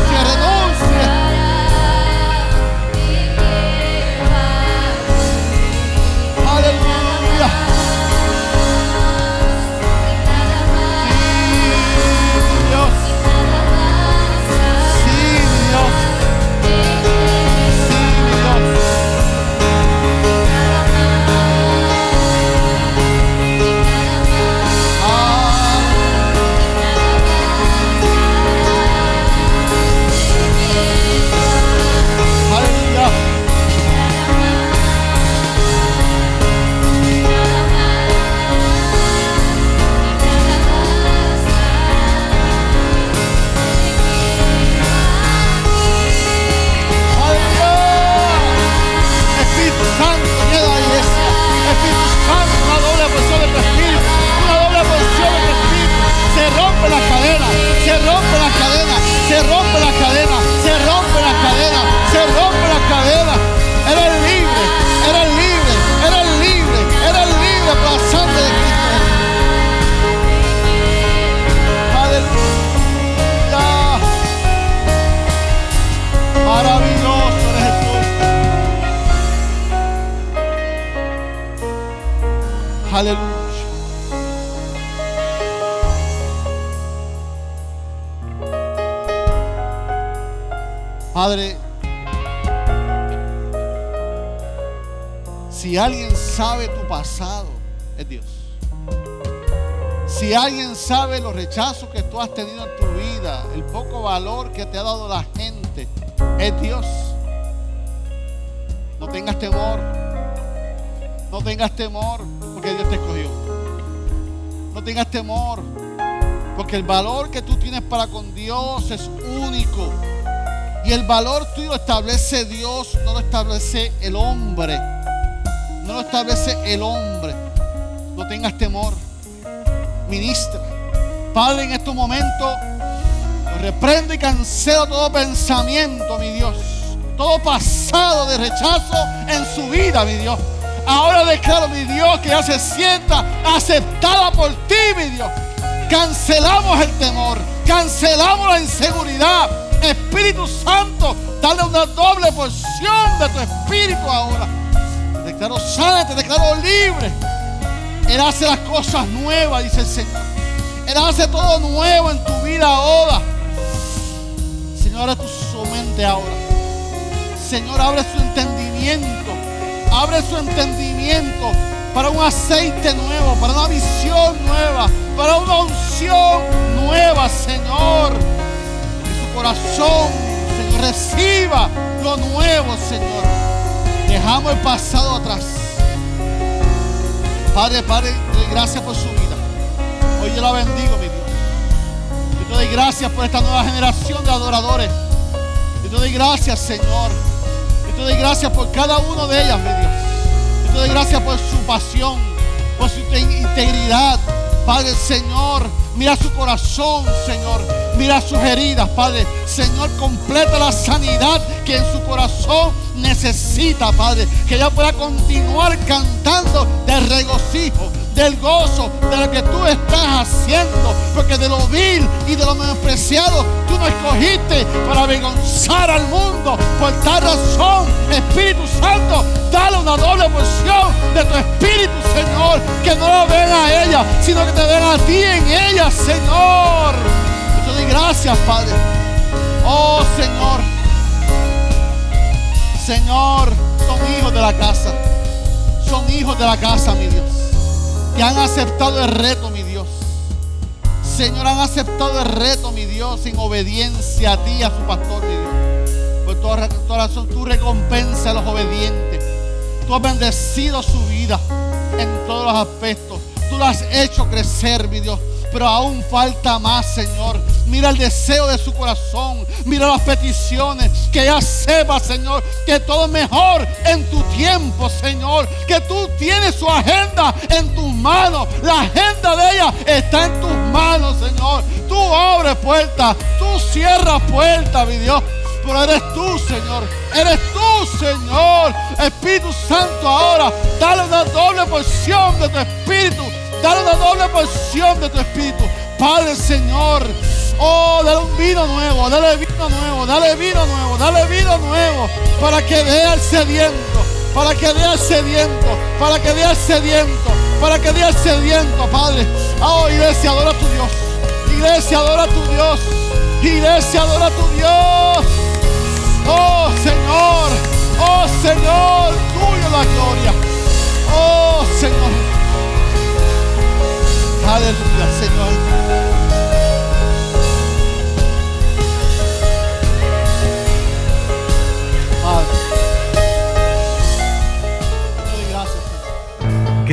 Tú has tenido en tu vida, el poco valor que te ha dado la gente, es Dios. No tengas temor. No tengas temor porque Dios te escogió. No tengas temor porque el valor que tú tienes para con Dios es único. Y el valor tuyo lo establece Dios, no lo establece el hombre. No lo establece el hombre. No tengas temor. Ministra. Padre, en estos momentos, reprendo y cancelo todo pensamiento, mi Dios. Todo pasado de rechazo en su vida, mi Dios. Ahora declaro, mi Dios, que ya se sienta aceptada por ti, mi Dios. Cancelamos el temor, cancelamos la inseguridad, Espíritu Santo, dale una doble porción de tu espíritu ahora. Te declaro sana, te declaro libre. Él hace las cosas nuevas, dice el Señor. Él hace todo nuevo en tu vida ahora. Señor, abre tu su mente ahora. Señor, abre su entendimiento. Abre su entendimiento para un aceite nuevo, para una visión nueva, para una unción nueva, Señor corazón, Señor, reciba lo nuevo, Señor. Dejamos el pasado atrás. Padre, Padre, gracias por su vida. Yo la bendigo, mi Dios. Yo te doy gracias por esta nueva generación de adoradores. Yo te doy gracias, Señor. Yo te doy gracias por cada uno de ellas, mi Dios. Yo te doy gracias por su pasión, por su integridad. Padre, Señor, mira su corazón, Señor. Mira sus heridas, Padre. Señor, completa la sanidad que en su corazón necesita, Padre. Que ella pueda continuar cantando de regocijo, del gozo, de lo que tú estás haciendo. Porque de lo vil y de lo menospreciado tú no escogiste para avergonzar al mundo. Por tal razón, Espíritu Santo, dale una doble porción de tu Espíritu, Señor. Que no lo ven a ella, sino que te ven a ti en ella, Señor. Yo te doy gracias, Padre. Oh, Señor. Señor, son hijos de la casa. Son hijos de la casa, mi Dios. Que han aceptado el reto, mi Dios. Señor, han aceptado el reto, mi Dios, en obediencia a ti a su pastor, mi Dios. Por toda, razón, tú recompensa a los obedientes. Tú has bendecido su vida en todos los aspectos. Tú lo has hecho crecer, mi Dios pero aún falta más, Señor. Mira el deseo de su corazón, mira las peticiones, que ella sepa, Señor, que todo mejor en tu tiempo, Señor, que tú tienes su agenda en tus manos, la agenda de ella está en tus manos, Señor. Tú abres puertas, tú cierras puertas, mi Dios. Pero eres tú, Señor. Eres tú, Señor. Espíritu Santo, ahora dale una doble porción de tu Espíritu Dale una doble porción de tu espíritu. Padre Señor. Oh, dale un vino nuevo, dale vino nuevo, dale vino nuevo, dale vino nuevo. Para que vea el sediento, para que vea el sediento, para que vea el sediento, para que vea el sediento, Padre. Oh, iglesia, adora a tu Dios. Iglesia, adora a tu Dios. Iglesia, adora a tu Dios. Oh, Señor. Oh, Señor. Tuyo la gloria. Oh, Señor. Aleluya, Señor.